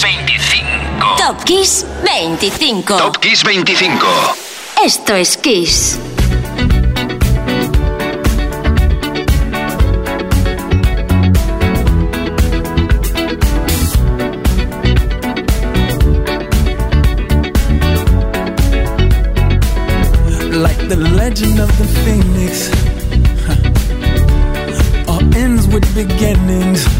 25. Top Kiss 25. Top Kiss 25. Esto es Kiss. Like the legend of the phoenix, huh. all ends with beginnings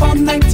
all night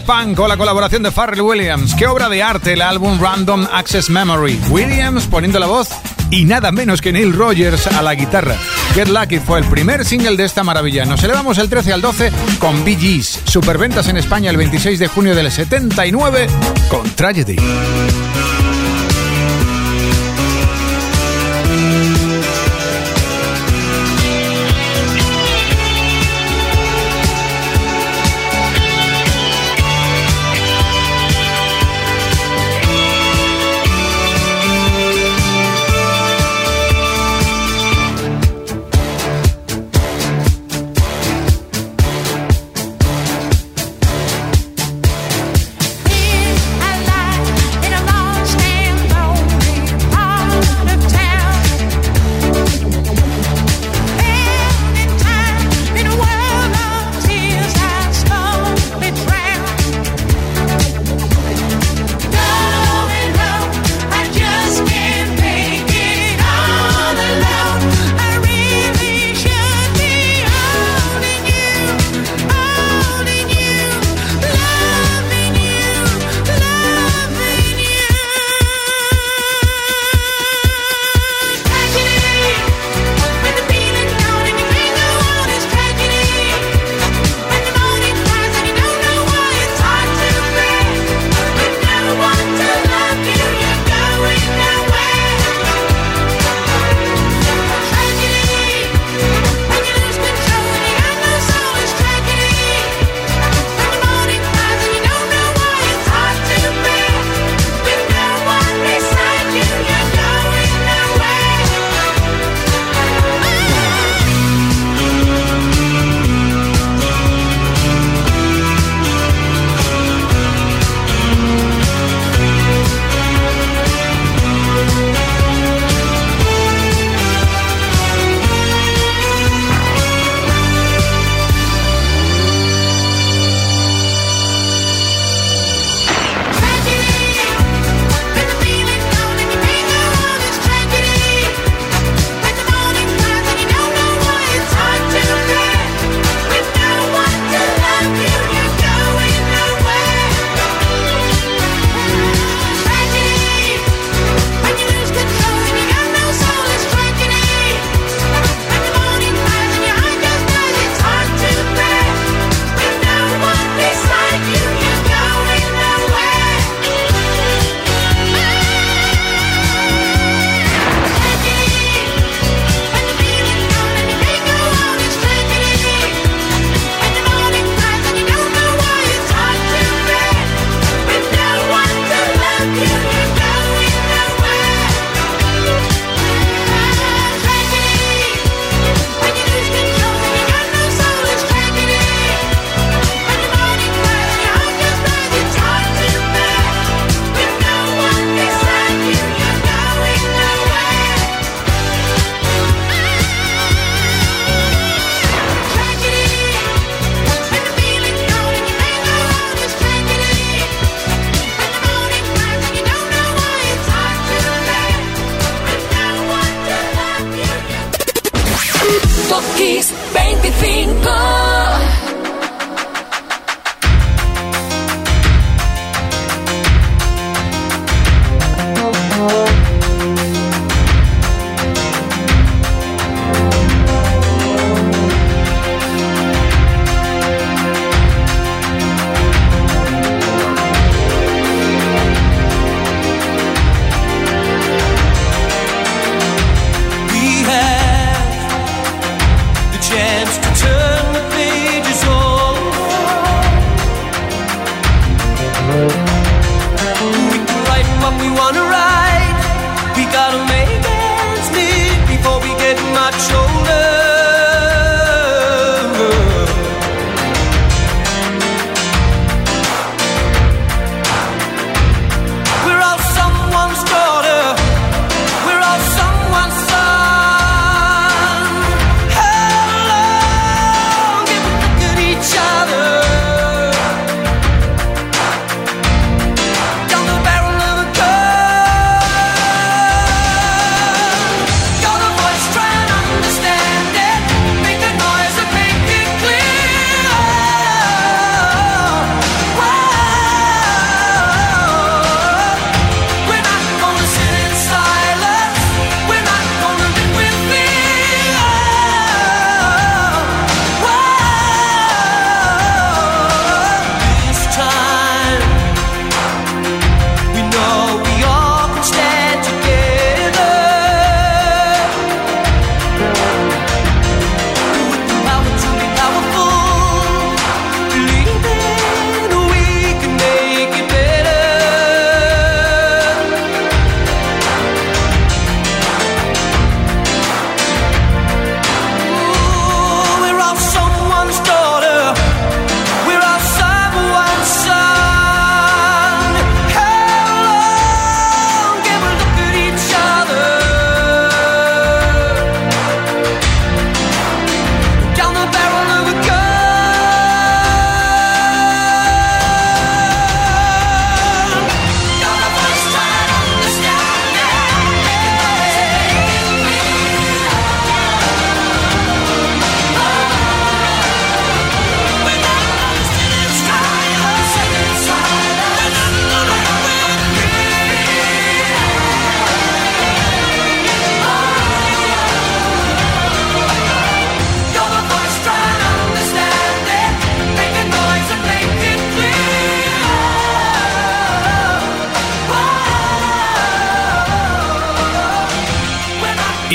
Daft Punk con la colaboración de Farrell Williams. Qué obra de arte el álbum Random Access Memory. Williams poniendo la voz y nada menos que Neil Rogers a la guitarra. Get Lucky fue el primer single de esta maravilla. Nos elevamos el 13 al 12 con Bee Gees. Superventas en España el 26 de junio del 79 con Tragedy.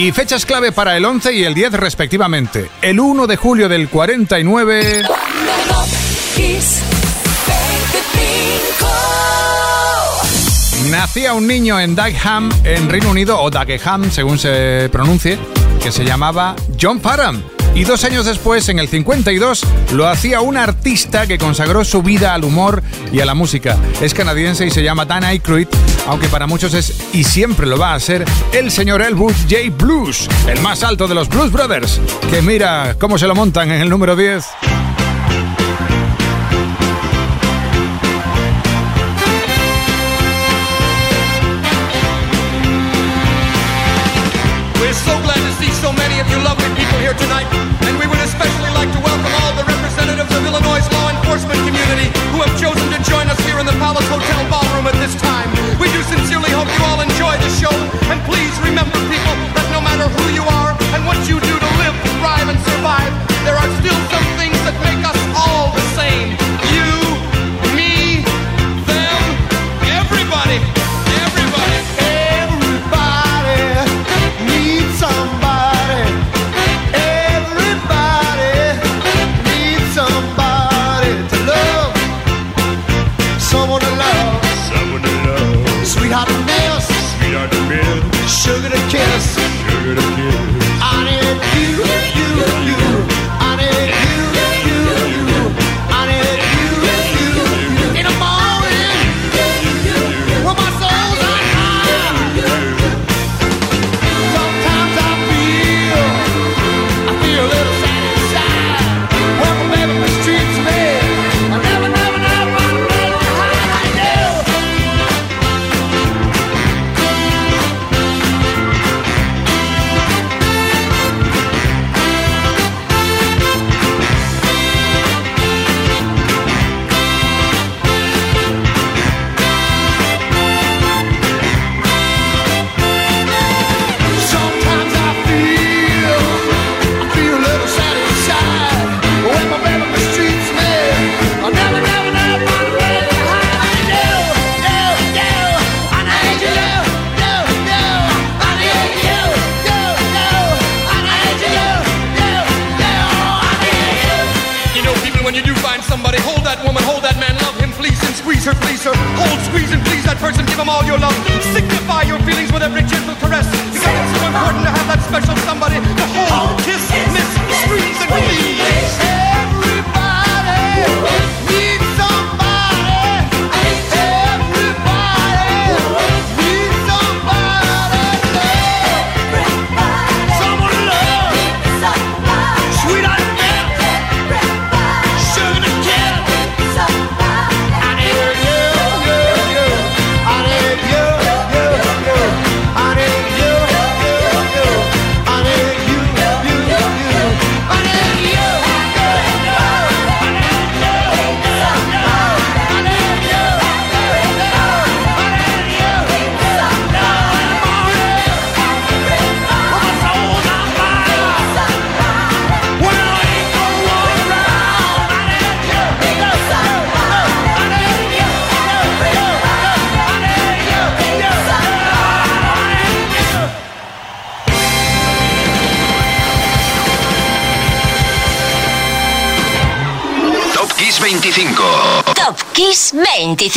Y fechas clave para el 11 y el 10 respectivamente. El 1 de julio del 49... Nacía un niño en Dagenham, en Reino Unido, o Dagenham, según se pronuncie, que se llamaba John Parham. Y dos años después, en el 52, lo hacía un artista que consagró su vida al humor y a la música. Es canadiense y se llama Dan Aykroyd, aunque para muchos es, y siempre lo va a ser, el señor Elwood J. Blues, el más alto de los Blues Brothers, que mira cómo se lo montan en el número 10. Who you are and what you do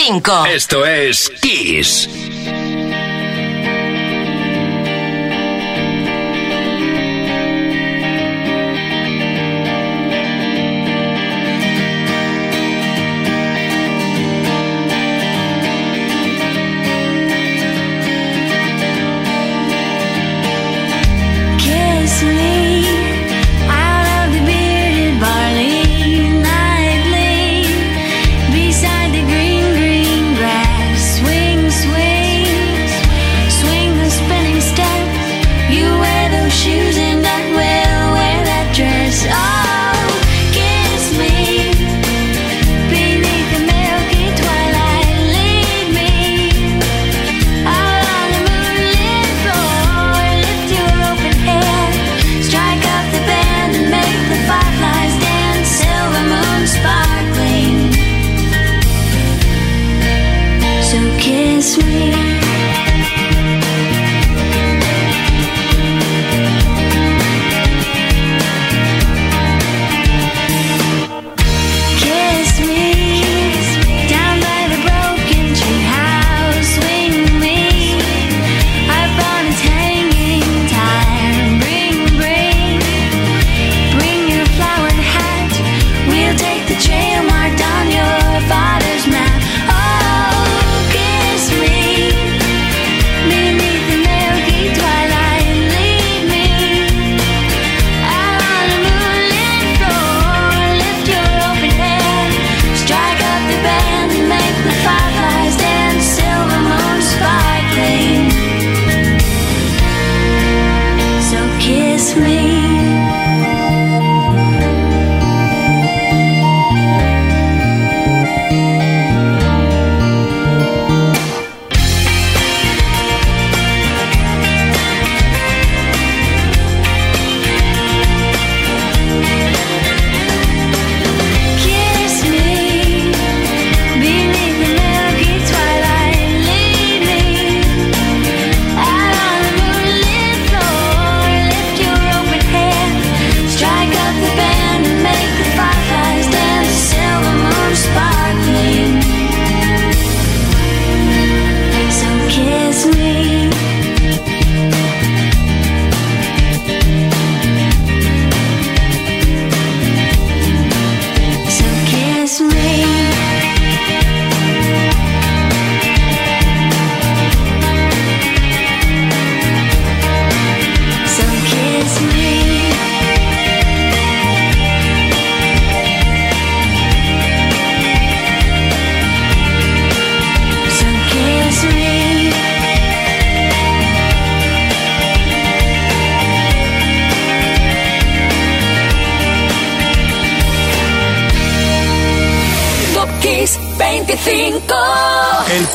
25. Esto es Kiss.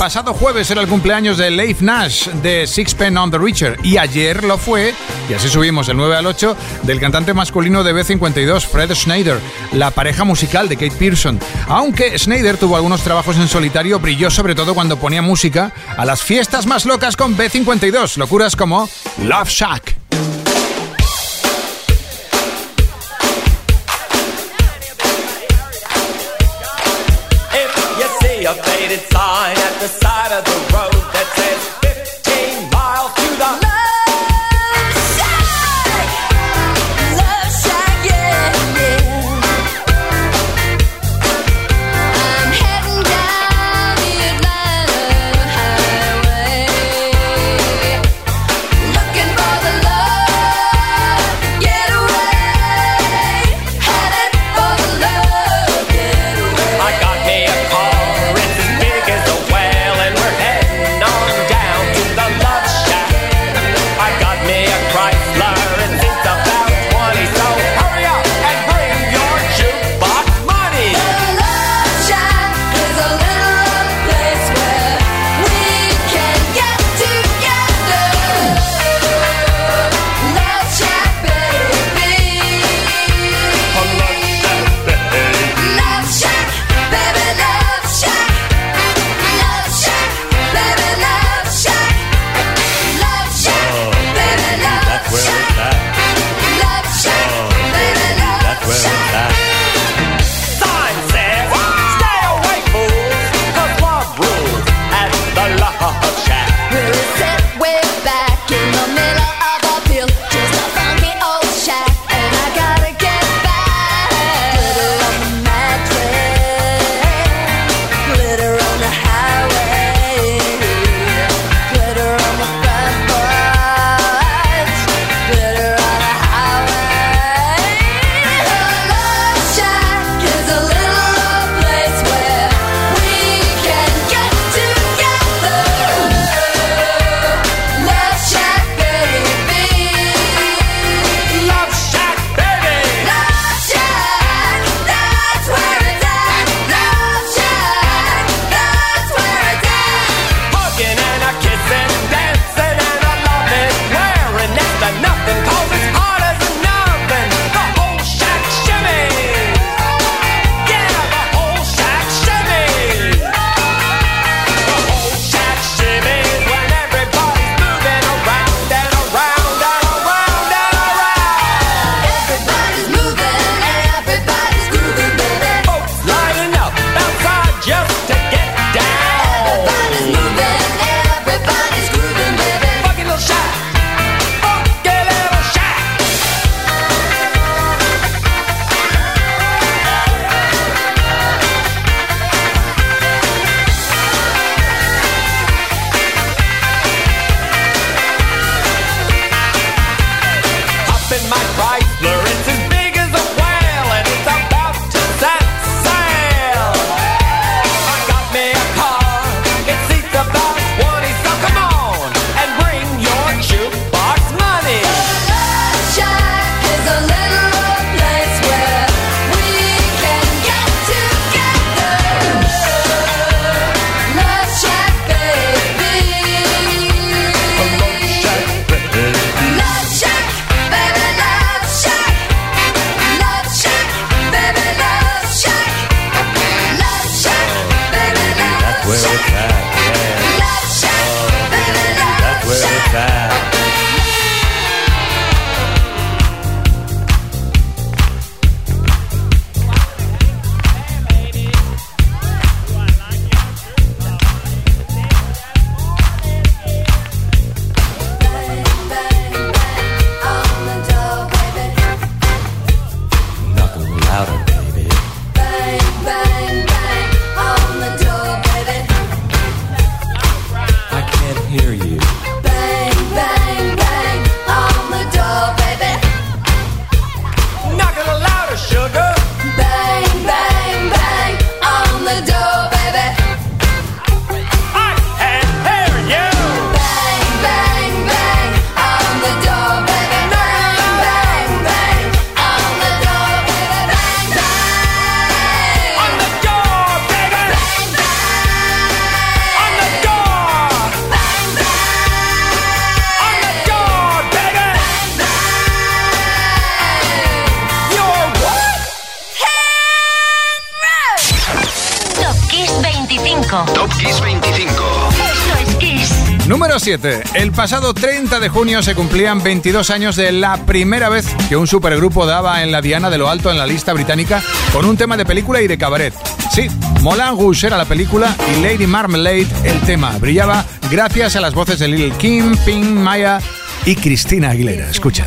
Pasado jueves era el cumpleaños de Leif Nash de Sixpence on the Richer y ayer lo fue, y así subimos el 9 al 8, del cantante masculino de B52, Fred Schneider, la pareja musical de Kate Pearson. Aunque Schneider tuvo algunos trabajos en solitario, brilló sobre todo cuando ponía música a las fiestas más locas con B52, locuras como Love Shack. El pasado 30 de junio se cumplían 22 años de la primera vez que un supergrupo daba en la diana de lo alto en la lista británica con un tema de película y de cabaret. Sí, Moulin Rouge era la película y Lady Marmalade el tema. Brillaba gracias a las voces de Lil Kim, Pink, Maya y Cristina Aguilera. Escucha.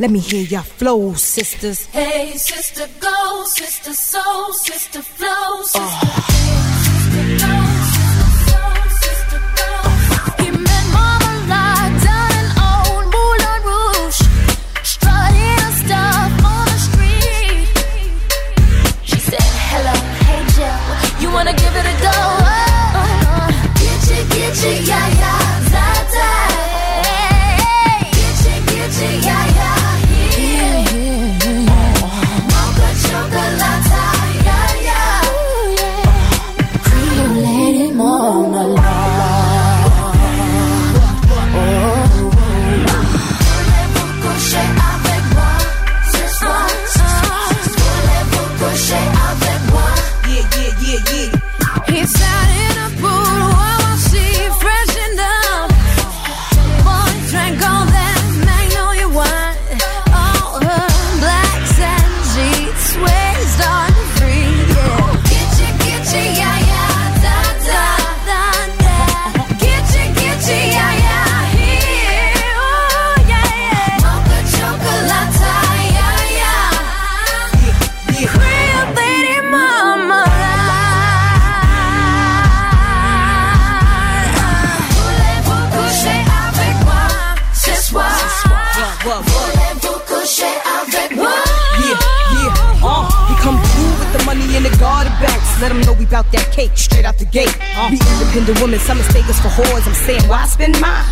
Let me hear your flow, sisters. Hey, sister, go, sister, soul, sister, flow, sister. Oh.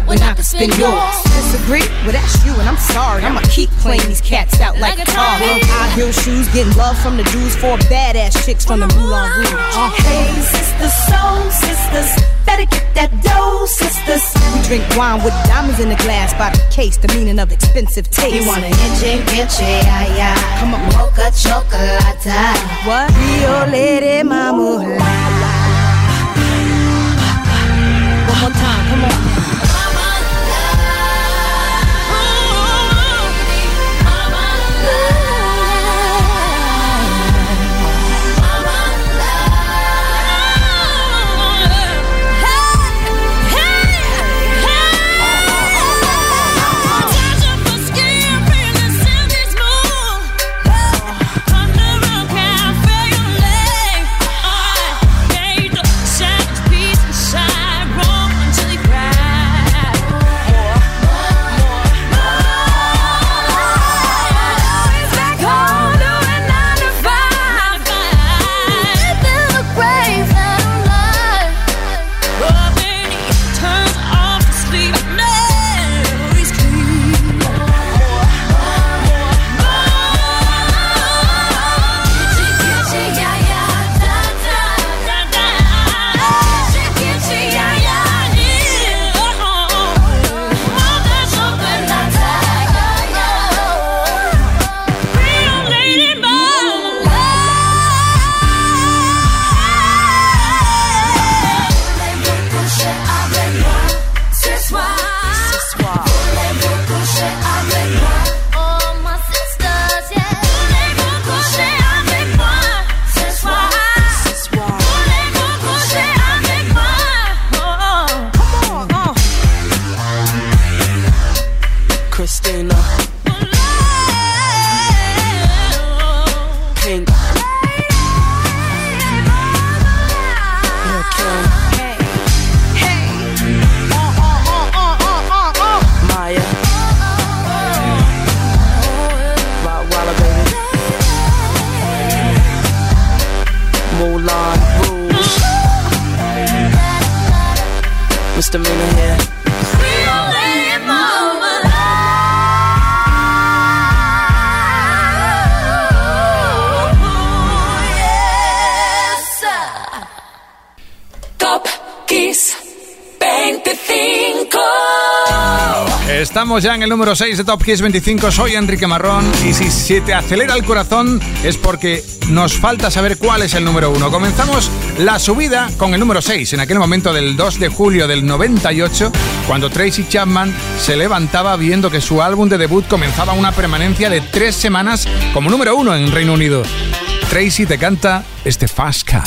When I can spend yours? Disagree? Well, that's you, and I'm sorry. I'ma keep playing these cats out like, like tar. High heel shoes, getting love from the Jews, for badass chicks from the Moulin Rouge. Uh. Hey, sisters, soul sisters, better get that dough, sisters. We drink wine with diamonds in the glass by the case, the meaning of expensive taste. You wanna inche, ay, ay. Come on, mocha chocolate. What? Creole Lady Marmalade. One more time, come on. Estamos ya en el número 6 de Top Kiss 25. Soy Enrique Marrón. Y si se te acelera el corazón es porque nos falta saber cuál es el número 1. Comenzamos la subida con el número 6, en aquel momento del 2 de julio del 98, cuando Tracy Chapman se levantaba viendo que su álbum de debut comenzaba una permanencia de tres semanas como número 1 en Reino Unido. Tracy te canta este Fast Car.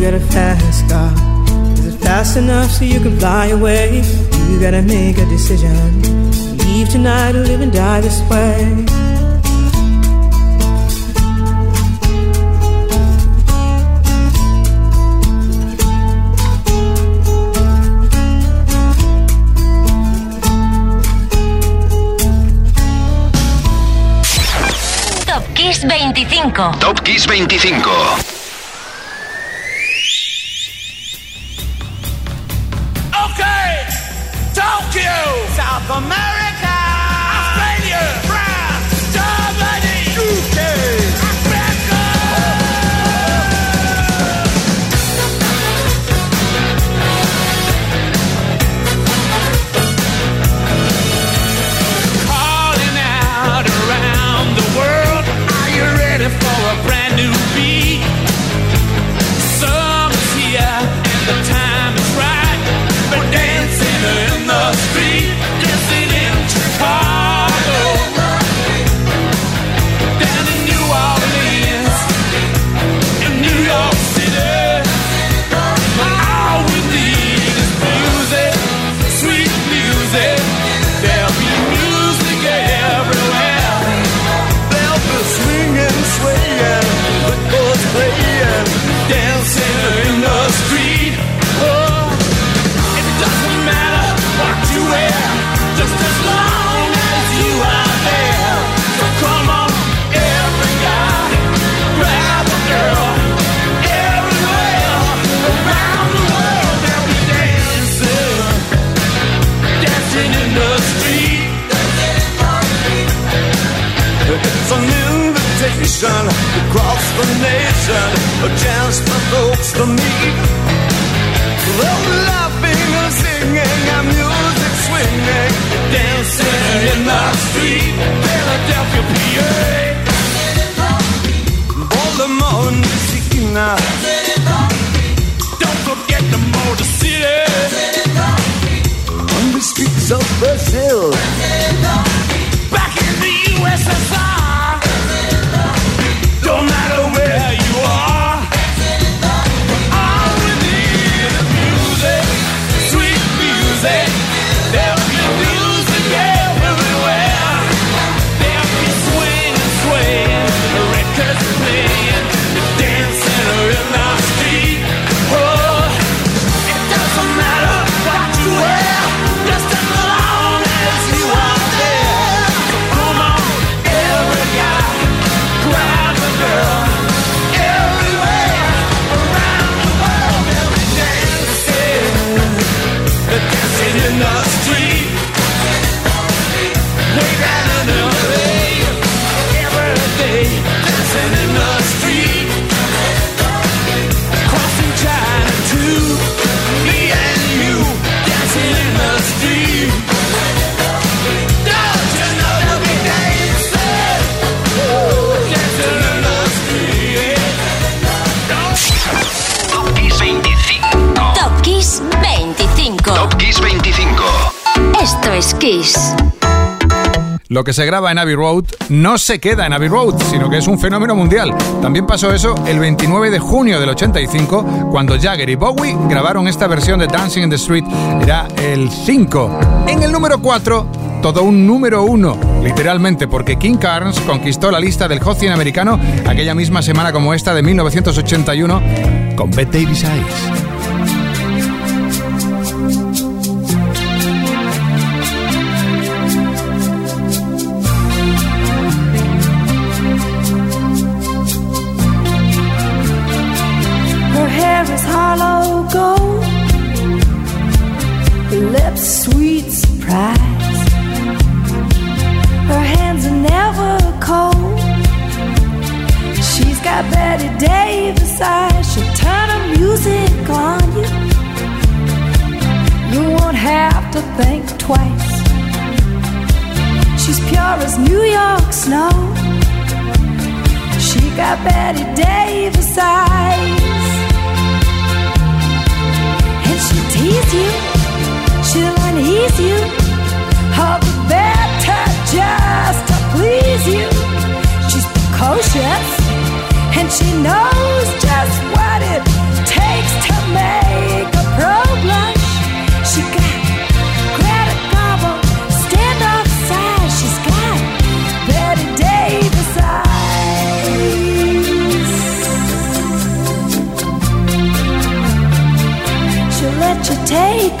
You got a fast car. Is it fast enough so you can fly away? You gotta make a decision. Leave tonight or live and die this way. Top Kiss 25. Top Kiss 25. Lo que se graba en Abbey Road no se queda en Abbey Road, sino que es un fenómeno mundial. También pasó eso el 29 de junio del 85, cuando Jagger y Bowie grabaron esta versión de Dancing in the Street. Era el 5. En el número 4, todo un número 1, literalmente, porque King Carnes conquistó la lista del Hot 100 americano aquella misma semana como esta de 1981 con Bette Davis Eyes. Bette Davis eyes. She'll turn her music on you. You won't have to think twice. She's pure as New York snow. She got Bette Davis eyes. And she'll tease you, she'll unease you. All the better just to please you. She's precocious, and she knows just what it takes to make a pro blush. She got. She's got Bette Davis eyes. She'll let you take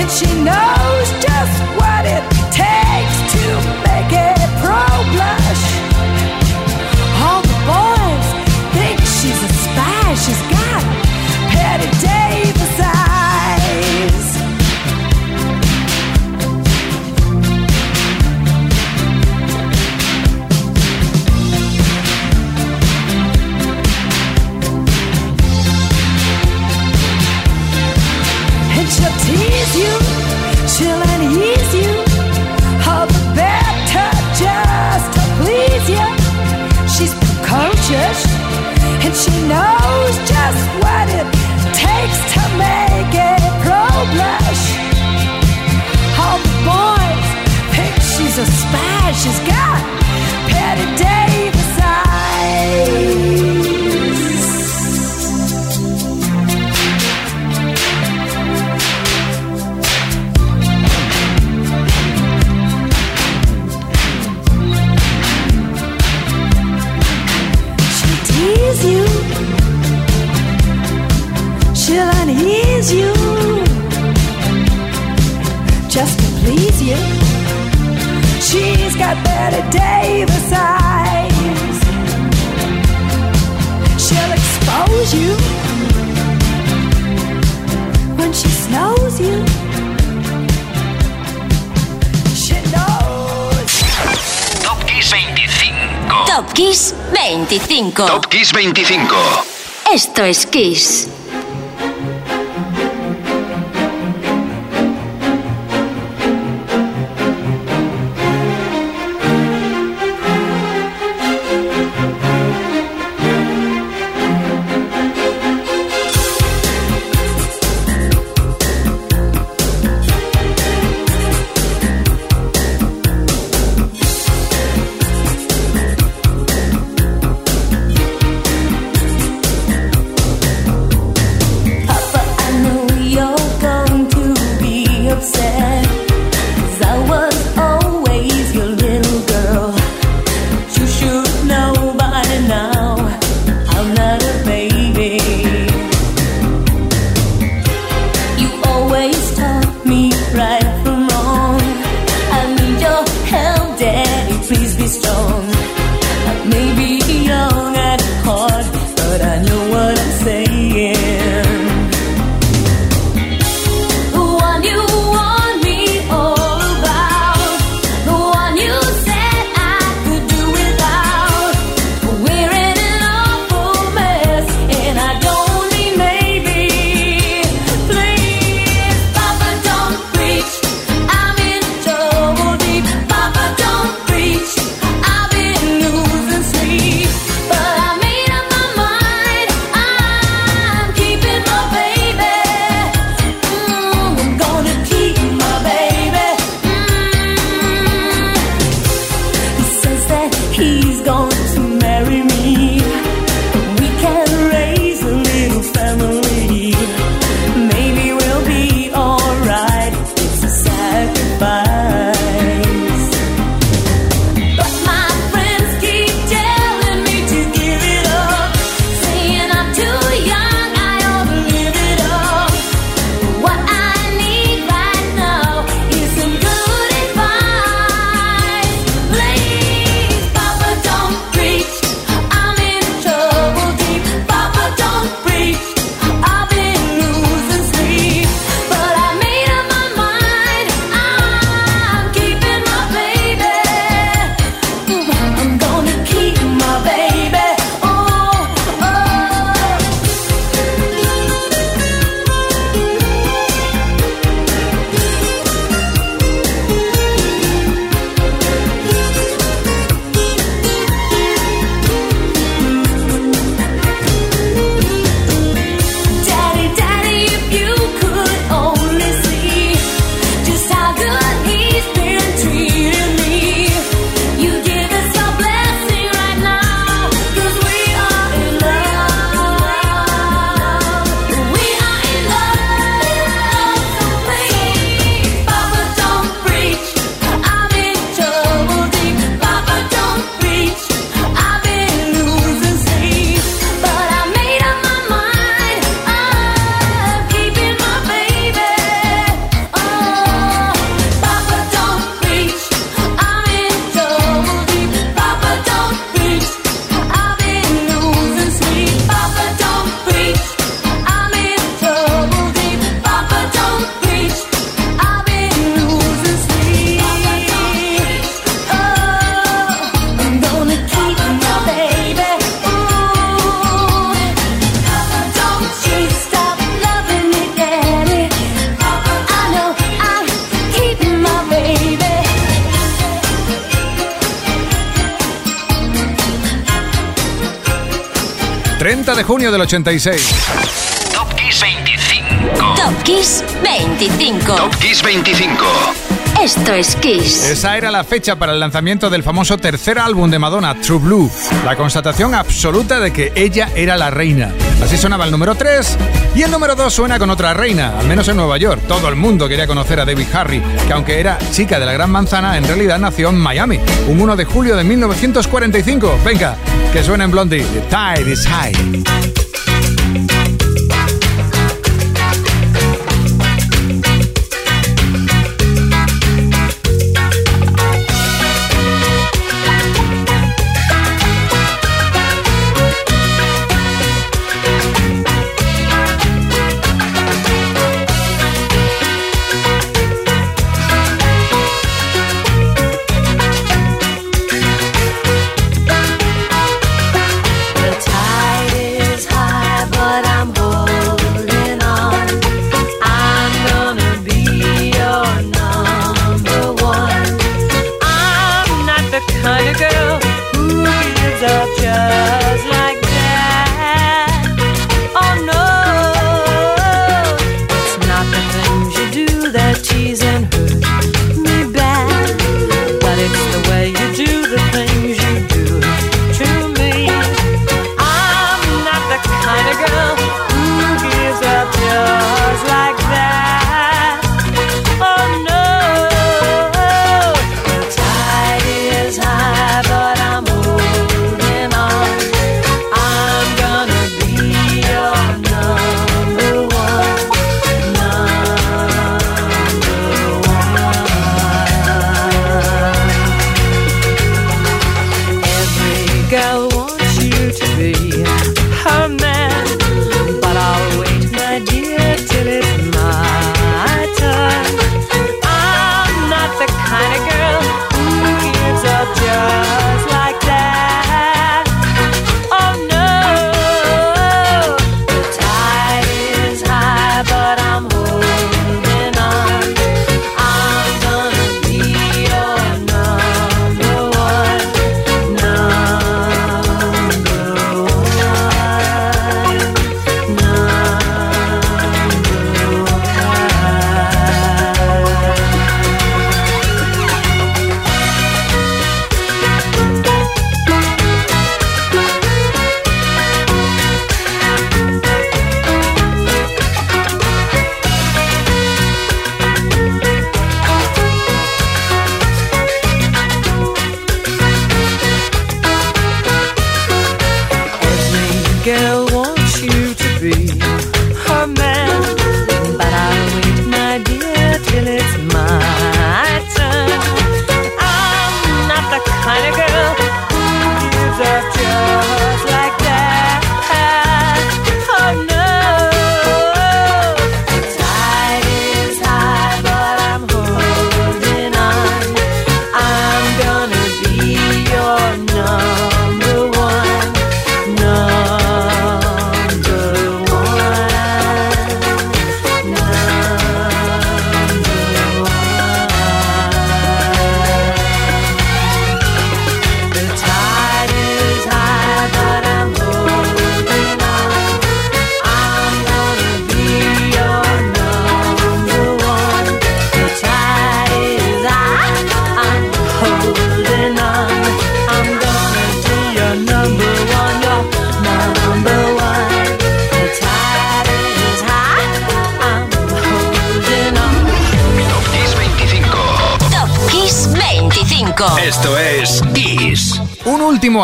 and she knows just what it takes to make it pro 25. Esto es Kiss. del 86. Top Kiss 25. Top Kiss 25. Top Kiss 25. Esto es Kiss. Esa era la fecha para el lanzamiento del famoso tercer álbum de Madonna, True Blue. La constatación absoluta de que ella era la reina. Así sonaba el número 3 y el número 2 suena con otra reina, al menos en Nueva York. Todo el mundo quería conocer a David Harry, que aunque era chica de la Gran Manzana, en realidad nació en Miami, un 1 de julio de 1945. Venga, que suena en Blondie. The tide is high.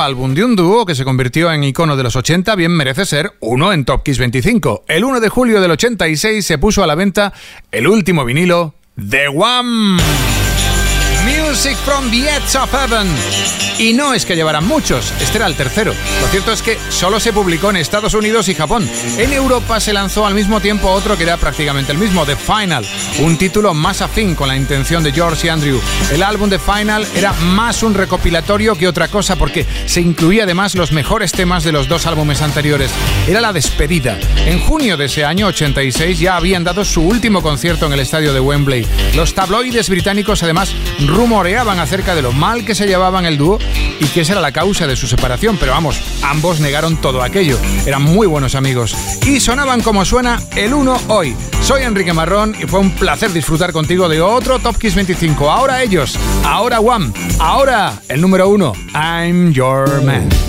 Álbum de un dúo que se convirtió en icono de los 80 bien merece ser uno en Top Kiss 25. El 1 de julio del 86 se puso a la venta el último vinilo The One. Music from the Edge of Heaven. Y no es que llevaran muchos, este era el tercero. Lo cierto es que solo se publicó en Estados Unidos y Japón. En Europa se lanzó al mismo tiempo otro que era prácticamente el mismo, The Final, un título más afín con la intención de George y Andrew. El álbum The Final era más un recopilatorio que otra cosa porque se incluía además los mejores temas de los dos álbumes anteriores. Era la despedida. En junio de ese año 86 ya habían dado su último concierto en el estadio de Wembley. Los tabloides británicos además rumoreaban acerca de lo mal que se llevaban el dúo y que esa era la causa de su separación, pero vamos, ambos negaron todo aquello. Eran muy buenos amigos y sonaban como suena el uno hoy. Soy Enrique Marrón y fue un placer disfrutar contigo de otro Top Kiss 25. Ahora ellos, ahora One, ahora el número uno, I'm Your Man.